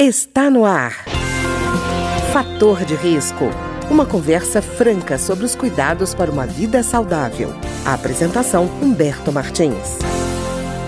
Está no ar. Fator de risco. Uma conversa franca sobre os cuidados para uma vida saudável. A apresentação Humberto Martins.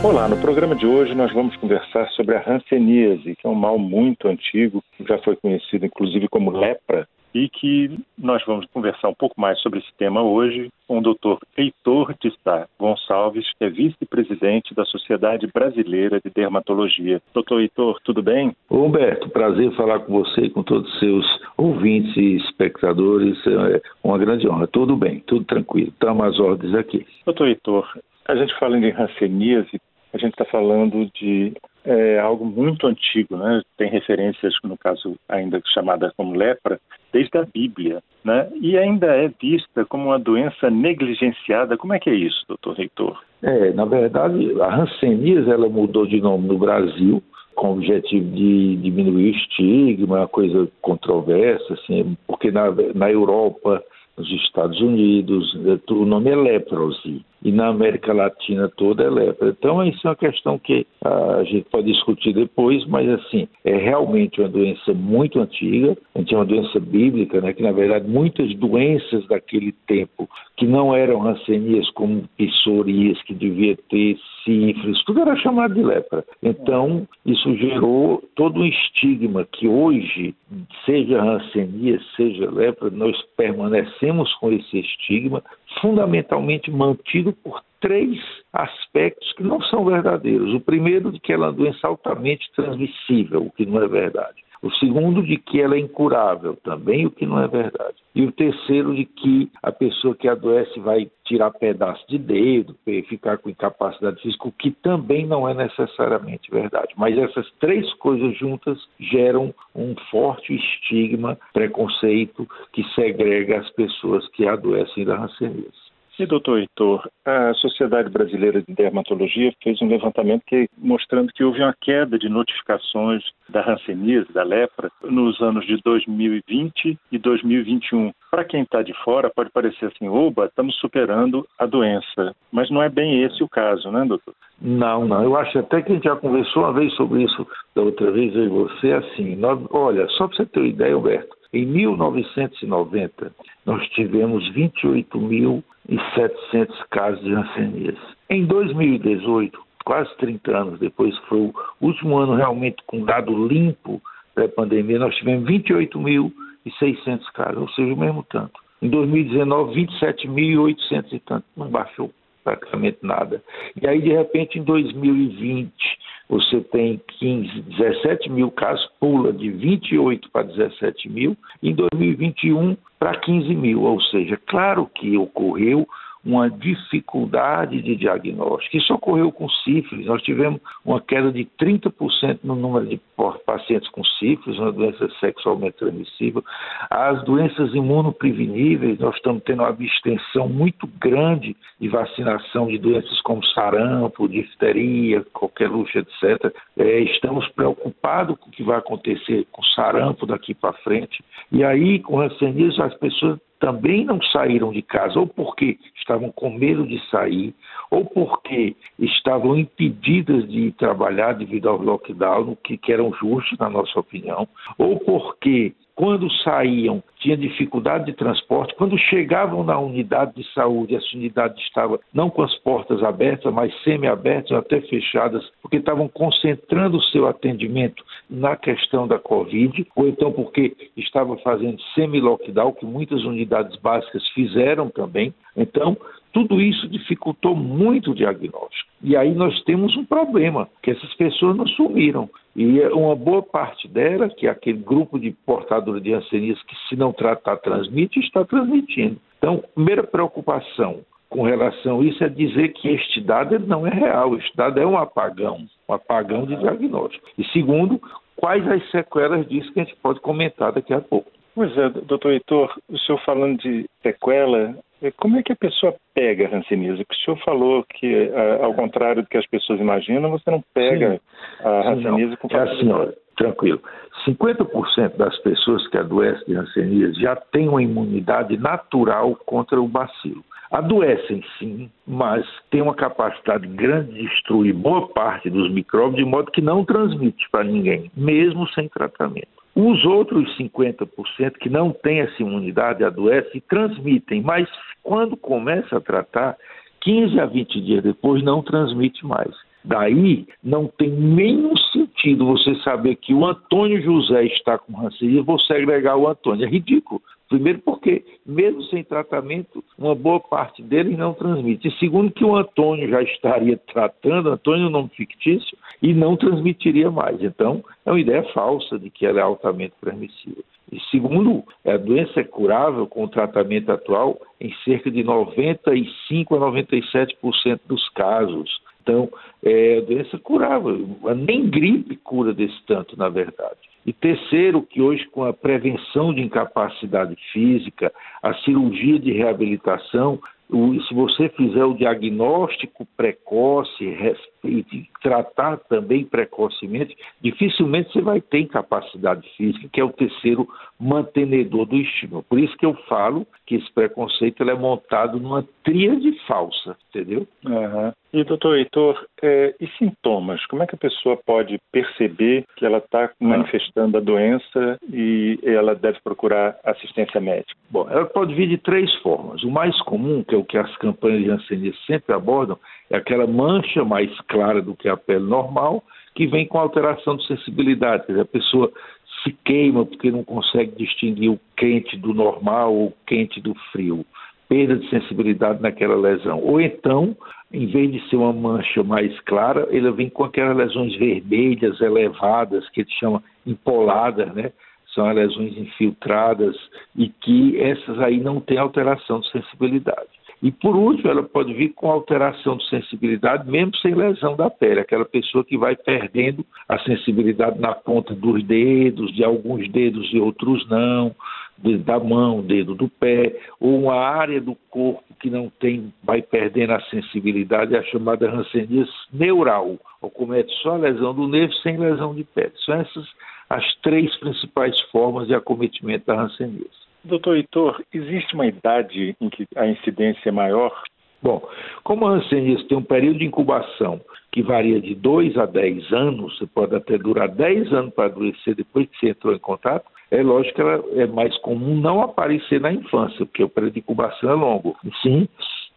Olá, no programa de hoje nós vamos conversar sobre a hanseníase, que é um mal muito antigo, já foi conhecido inclusive como lepra, e que nós vamos conversar um pouco mais sobre esse tema hoje com o Dr. Heitor de Sá Gonçalves, que é vice-presidente da Sociedade Brasileira de Dermatologia. Doutor Heitor, tudo bem? Humberto, prazer falar com você e com todos os seus ouvintes e espectadores. É uma grande honra. Tudo bem, tudo tranquilo. Estamos às ordens aqui. Doutor Heitor, a gente fala em hanseníase, a gente está falando de é, algo muito antigo, né? Tem referências, no caso ainda chamada como lepra, desde a Bíblia, né? E ainda é vista como uma doença negligenciada. Como é que é isso, doutor Reitor? É, na verdade, a hanseníase ela mudou de nome no Brasil com o objetivo de diminuir o estigma, uma coisa controversa, assim, porque na, na Europa, nos Estados Unidos, o nome é leprosy e na América Latina toda é lepra. Então, isso é uma questão que a gente pode discutir depois, mas assim, é realmente uma doença muito antiga, a gente é uma doença bíblica, né, que na verdade muitas doenças daquele tempo que não eram rancenias, como psoríase, que devia ter sífilis, tudo era chamado de lepra. Então, isso gerou todo um estigma que hoje, seja rancenia, seja lepra, nós permanecemos com esse estigma, fundamentalmente mantido por três aspectos que não são verdadeiros. O primeiro, de que ela é uma doença altamente transmissível, o que não é verdade. O segundo, de que ela é incurável, também o que não é verdade. E o terceiro, de que a pessoa que adoece vai tirar pedaço de dedo, ficar com incapacidade física, o que também não é necessariamente verdade. Mas essas três coisas juntas geram um forte estigma, preconceito que segrega as pessoas que adoecem da hanseníase. E, doutor Heitor, a Sociedade Brasileira de Dermatologia fez um levantamento que, mostrando que houve uma queda de notificações da hanseníase, da lepra, nos anos de 2020 e 2021. Para quem está de fora, pode parecer assim, oba, estamos superando a doença. Mas não é bem esse o caso, né, doutor? Não, não. Eu acho até que a gente já conversou uma vez sobre isso da outra vez, eu e você, assim. Nós, olha, só para você ter uma ideia, Alberto, em 1990, nós tivemos 28.700 casos de hanseníase. Em 2018, quase 30 anos depois, foi o último ano realmente com dado limpo pré-pandemia, nós tivemos 28.600 casos, ou seja, o mesmo tanto. Em 2019, 27.800 e tanto, não baixou praticamente nada. E aí, de repente, em 2020, você tem 15, 17 mil casos, pula de 28 para 17 mil, em 2021 para 15 mil, ou seja, claro que ocorreu uma dificuldade de diagnóstico. Isso ocorreu com sífilis. Nós tivemos uma queda de 30% no número de pacientes com sífilis, uma doença sexualmente transmissível. As doenças imunopreveníveis, nós estamos tendo uma abstenção muito grande de vacinação de doenças como sarampo, difteria, qualquer luxa, etc. É, estamos preocupados com o que vai acontecer com sarampo daqui para frente. E aí, com hanseníase, as pessoas também não saíram de casa, ou porque estavam com medo de sair, ou porque estavam impedidas de trabalhar devido ao lockdown, que, que eram justos, na nossa opinião, ou porque quando saíam, tinha dificuldade de transporte. Quando chegavam na unidade de saúde, essa unidade estava não com as portas abertas, mas semi-abertas, até fechadas, porque estavam concentrando o seu atendimento na questão da Covid, ou então porque estavam fazendo semi-lockdown, que muitas unidades básicas fizeram também. Então, tudo isso dificultou muito o diagnóstico. E aí nós temos um problema, que essas pessoas não sumiram. E uma boa parte dela, que é aquele grupo de portadores de hanseníase que se não tratar transmite, está transmitindo. Então, primeira preocupação com relação a isso é dizer que este dado não é real, este dado é um apagão, um apagão de diagnóstico. E segundo, quais as sequelas disso que a gente pode comentar daqui a pouco. Pois é, doutor Heitor, o senhor falando de sequela, é, como é que a pessoa pega a hanseníase? O senhor falou que, ao contrário do que as pessoas imaginam, você não pega Sim. a hanseníase com facilidade. É assim, ó, tranquilo. 50% das pessoas que adoecem de hanseníase já têm uma imunidade natural contra o bacilo. adoecem sim, mas têm uma capacidade grande de destruir boa parte dos micróbios, de modo que não transmite para ninguém, mesmo sem tratamento. Os outros 50% que não têm essa imunidade adoecem e transmitem, mas quando começa a tratar, 15 a 20 dias depois não transmite mais. Daí não tem nenhum sentido você saber que o Antônio José está com hanseníase e você agregar o Antônio. É ridículo. Primeiro porque, mesmo sem tratamento, uma boa parte deles não transmite. E segundo que o Antônio já estaria tratando, Antônio é um nome fictício, e não transmitiria mais. Então, é uma ideia falsa de que ela é altamente transmissível. E segundo, a doença é curável com o tratamento atual em cerca de 95 a 97% dos casos. Então, é a doença curável. Nem gripe cura desse tanto, na verdade. E terceiro, que hoje, com a prevenção de incapacidade física, a cirurgia de reabilitação, se você fizer o diagnóstico precoce e tratar também precocemente, dificilmente você vai ter incapacidade física, que é o terceiro mantenedor do estímulo. Por isso que eu falo que esse preconceito é montado numa tríade falsa, entendeu? Uhum. E, doutor Heitor, é, e sintomas? Como é que a pessoa pode perceber que ela está manifestando a doença e ela deve procurar assistência médica? Bom, ela pode vir de três formas. O mais comum, que é o que as campanhas de sempre abordam, é aquela mancha mais clara do que a pele normal, que vem com alteração de sensibilidade. Quer dizer, a pessoa se queima porque não consegue distinguir o quente do normal ou o quente do frio perda de sensibilidade naquela lesão. Ou então, em vez de ser uma mancha mais clara, ele vem com aquelas lesões vermelhas elevadas, que gente chama empoladas, né? São lesões infiltradas e que essas aí não têm alteração de sensibilidade. E por último, ela pode vir com alteração de sensibilidade, mesmo sem lesão da pele, aquela pessoa que vai perdendo a sensibilidade na ponta dos dedos, de alguns dedos e outros não, da mão, dedo do pé, ou uma área do corpo que não tem, vai perdendo a sensibilidade, é a chamada hanseníase neural, ou comete só a lesão do nervo sem lesão de pele. São essas as três principais formas de acometimento da hanseníase. Doutor Heitor, existe uma idade em que a incidência é maior? Bom, como a hanseníase tem um período de incubação que varia de 2 a 10 anos, você pode até durar 10 anos para adoecer depois que você entrou em contato, é lógico que ela é mais comum não aparecer na infância, porque o período de incubação é longo, sim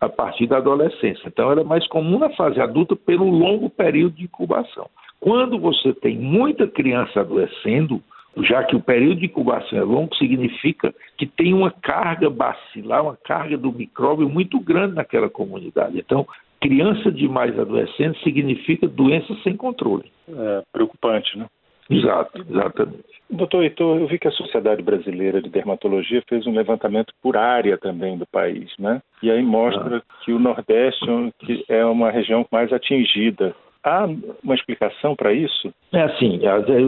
a partir da adolescência. Então, ela é mais comum na fase adulta pelo longo período de incubação. Quando você tem muita criança adoecendo, já que o período de incubação é longo, significa que tem uma carga bacilar, uma carga do micróbio muito grande naquela comunidade. Então, criança demais adoecendo significa doença sem controle. É preocupante, né? Exato, exatamente. Doutor Heitor, eu vi que a Sociedade Brasileira de Dermatologia fez um levantamento por área também do país, né? E aí mostra ah. que o Nordeste é uma região mais atingida Há uma explicação para isso? É assim,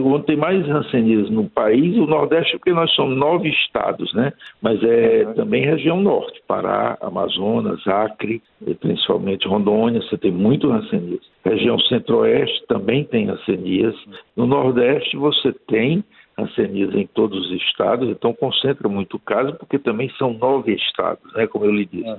onde tem mais rancenismo no país, o Nordeste, porque nós somos nove estados, né? Mas é uhum. também região norte, Pará, Amazonas, Acre, principalmente Rondônia, você tem muito rancenismo. Região centro-oeste também tem rancenias. No Nordeste você tem hanseníase em todos os estados, então concentra muito o caso, porque também são nove estados, né, como eu lhe disse. Uhum.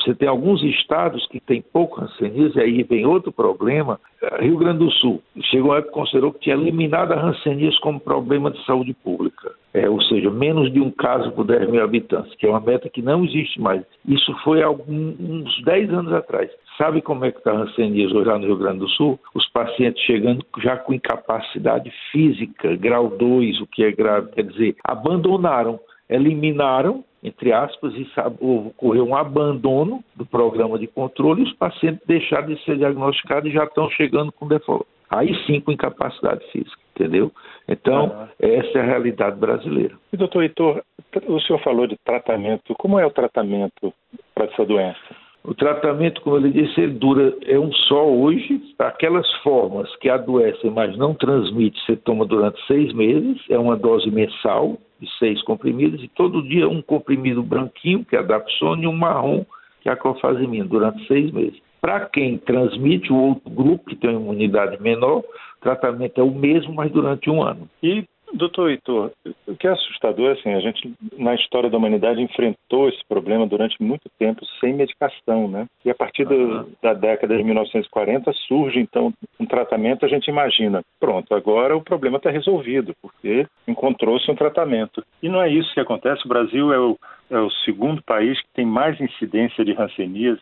Você tem alguns estados que tem pouco hanseníase, aí vem outro problema. Rio Grande do Sul, chegou uma época que considerou que tinha eliminado a hanseníase como problema de saúde pública. É, ou seja, menos de um caso por 10 mil habitantes, que é uma meta que não existe mais. Isso foi há uns 10 anos atrás. Sabe como é que está a hanseníase hoje lá no Rio Grande do Sul? Os pacientes chegando já com incapacidade física, grau 2, o que é grave, quer dizer, abandonaram, eliminaram, entre aspas, e ocorreu um abandono do programa de controle e os pacientes deixaram de ser diagnosticados e já estão chegando com default. Aí sim com incapacidade física, entendeu? Então, uhum. essa é a realidade brasileira. E doutor Heitor, o senhor falou de tratamento. Como é o tratamento para essa doença? O tratamento, como ele disse, ele dura, é um só hoje. Aquelas formas que adoecem, mas não transmite, você toma durante seis meses, é uma dose mensal de seis comprimidos, e todo dia um comprimido branquinho, que é a Dapsona, e um marrom, que é a clofazimina, durante seis meses. Para quem transmite o outro grupo, que tem uma imunidade menor, o tratamento é o mesmo, mas durante um ano. E Doutor Heitor, o que é assustador é assim, a gente na história da humanidade enfrentou esse problema durante muito tempo sem medicação, né? E a partir do, da década de 1940 surge então um tratamento, a gente imagina, pronto, agora o problema está resolvido, porque encontrou-se um tratamento. E não é isso que acontece, o Brasil é o, é o segundo país que tem mais incidência de ranceníase.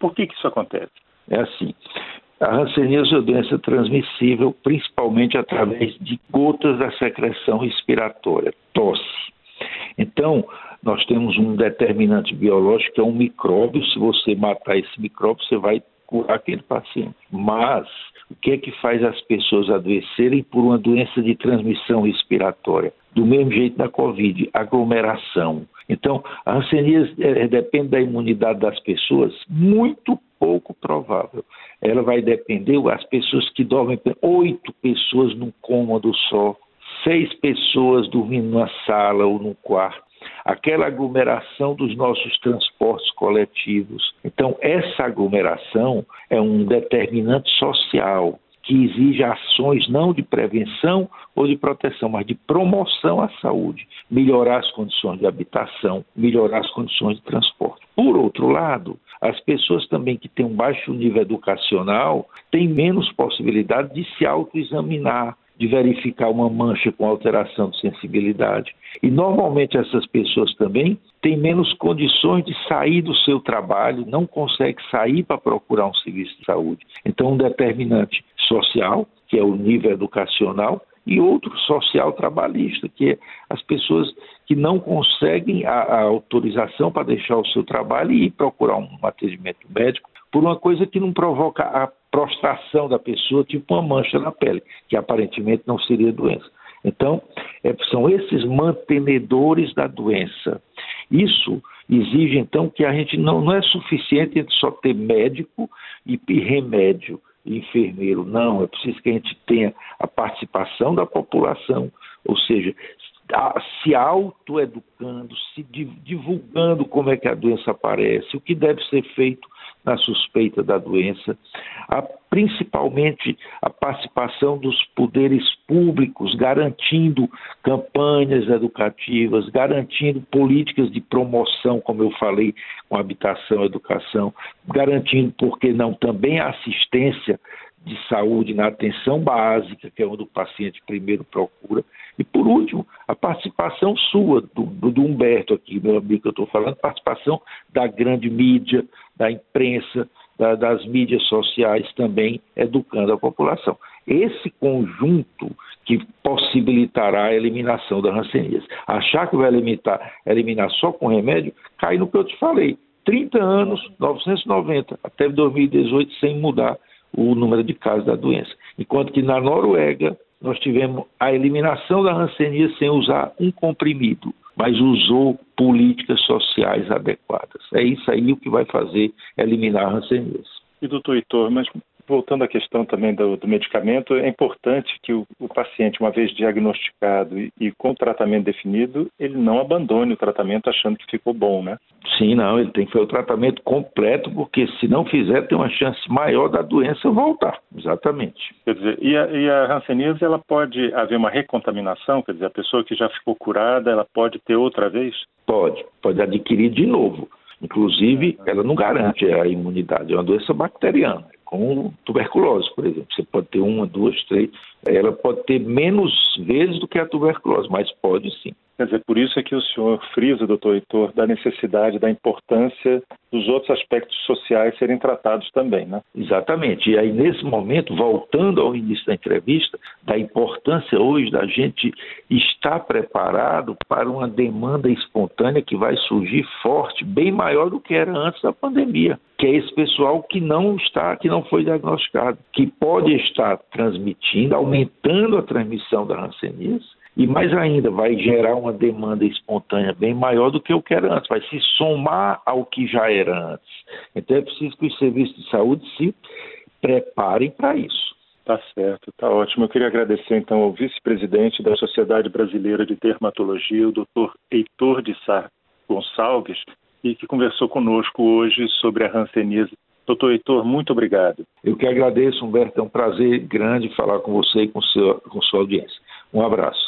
Por que, que isso acontece? É assim, a hanseníase é uma doença transmissível principalmente através de gotas da secreção respiratória, tosse. Então, nós temos um determinante biológico que é um micróbio. Se você matar esse micróbio, você vai curar aquele paciente. Mas o que é que faz as pessoas adoecerem por uma doença de transmissão respiratória? Do mesmo jeito da Covid, aglomeração. Então, a hanseníase é, depende da imunidade das pessoas, muito pouco provável. Ela vai depender das pessoas que dormem, oito pessoas num cômodo só, seis pessoas dormindo numa sala ou num quarto. Aquela aglomeração dos nossos transportes coletivos. Então, essa aglomeração é um determinante social que exige ações não de prevenção ou de proteção, mas de promoção à saúde, melhorar as condições de habitação, melhorar as condições de transporte. Por outro lado, as pessoas também que têm um baixo nível educacional têm menos possibilidade de se autoexaminar, de verificar uma mancha com alteração de sensibilidade. E normalmente essas pessoas também têm menos condições de sair do seu trabalho, não conseguem sair para procurar um serviço de saúde. Então, um determinante social, que é o nível educacional, e outro social trabalhista, que é as pessoas que não conseguem a, a autorização para deixar o seu trabalho e ir procurar um atendimento médico por uma coisa que não provoca a prostração da pessoa, tipo uma mancha na pele, que aparentemente não seria doença. Então, é, são esses mantenedores da doença. Isso exige, então, que a gente não, não é suficiente só ter médico e, e remédio enfermeiro. Não, é preciso que a gente tenha a participação da população, ou seja, se autoeducando, se divulgando como é que a doença aparece, o que deve ser feito na suspeita da doença, a, principalmente a participação dos poderes públicos, garantindo campanhas educativas, garantindo políticas de promoção, como eu falei, com habitação, educação, garantindo, por que não, também a assistência de saúde na atenção básica, que é onde o paciente primeiro procura. E, por último, a participação sua, do, do Humberto aqui, meu amigo que eu estou falando, participação da grande mídia, da imprensa, da, das mídias sociais também, educando a população. Esse conjunto que possibilitará a eliminação da hanseníase. Achar que vai eliminar, eliminar só com remédio, cai no que eu te falei. 30 anos, 990, até 2018, sem mudar o número de casos da doença. Enquanto que na Noruega nós tivemos a eliminação da rancenia sem usar um comprimido, mas usou políticas sociais adequadas. É isso aí o que vai fazer eliminar a rancenias. E doutor Heitor, mas voltando à questão também do, do medicamento, é importante que o, o, paciente, uma vez diagnosticado e, e, com o tratamento definido, ele não abandone o tratamento achando que ficou bom, né? Sim, não, ele tem que fazer o tratamento completo, porque se não fizer, tem uma chance maior da doença voltar. Exatamente. Quer dizer, e a, e a hanseníase, ela pode haver uma recontaminação? Quer dizer, a pessoa que já ficou curada, ela pode ter outra vez? Pode, pode adquirir de novo. Inclusive, ela não garante a imunidade, é uma doença bacteriana com tuberculose, por exemplo. Você pode ter uma, duas, três. Ela pode ter menos vezes do que a tuberculose, mas pode sim. Quer dizer, por isso é que o senhor frisa, doutor Heitor, da necessidade, da importância dos outros aspectos sociais serem tratados também, né? Exatamente. E aí, nesse momento, voltando ao início da entrevista, da importância hoje da gente estar preparado para uma demanda espontânea que vai surgir forte, bem maior do que era antes da pandemia que é esse pessoal que não está, que não foi diagnosticado, que pode estar transmitindo, aumentando a transmissão da hanseníase, e mais ainda, vai gerar uma demanda espontânea bem maior do que o que era antes, vai se somar ao que já era antes. Então é preciso que os serviços de saúde se preparem para isso. Tá certo, tá ótimo. Eu queria agradecer então ao vice-presidente da Sociedade Brasileira de Dermatologia, o doutor Heitor de Sá Gonçalves, e que conversou conosco hoje sobre a hanseníase. Doutor Heitor, muito obrigado. Eu que agradeço, Humberto. É um prazer grande falar com você e com, seu, com sua audiência. Um abraço.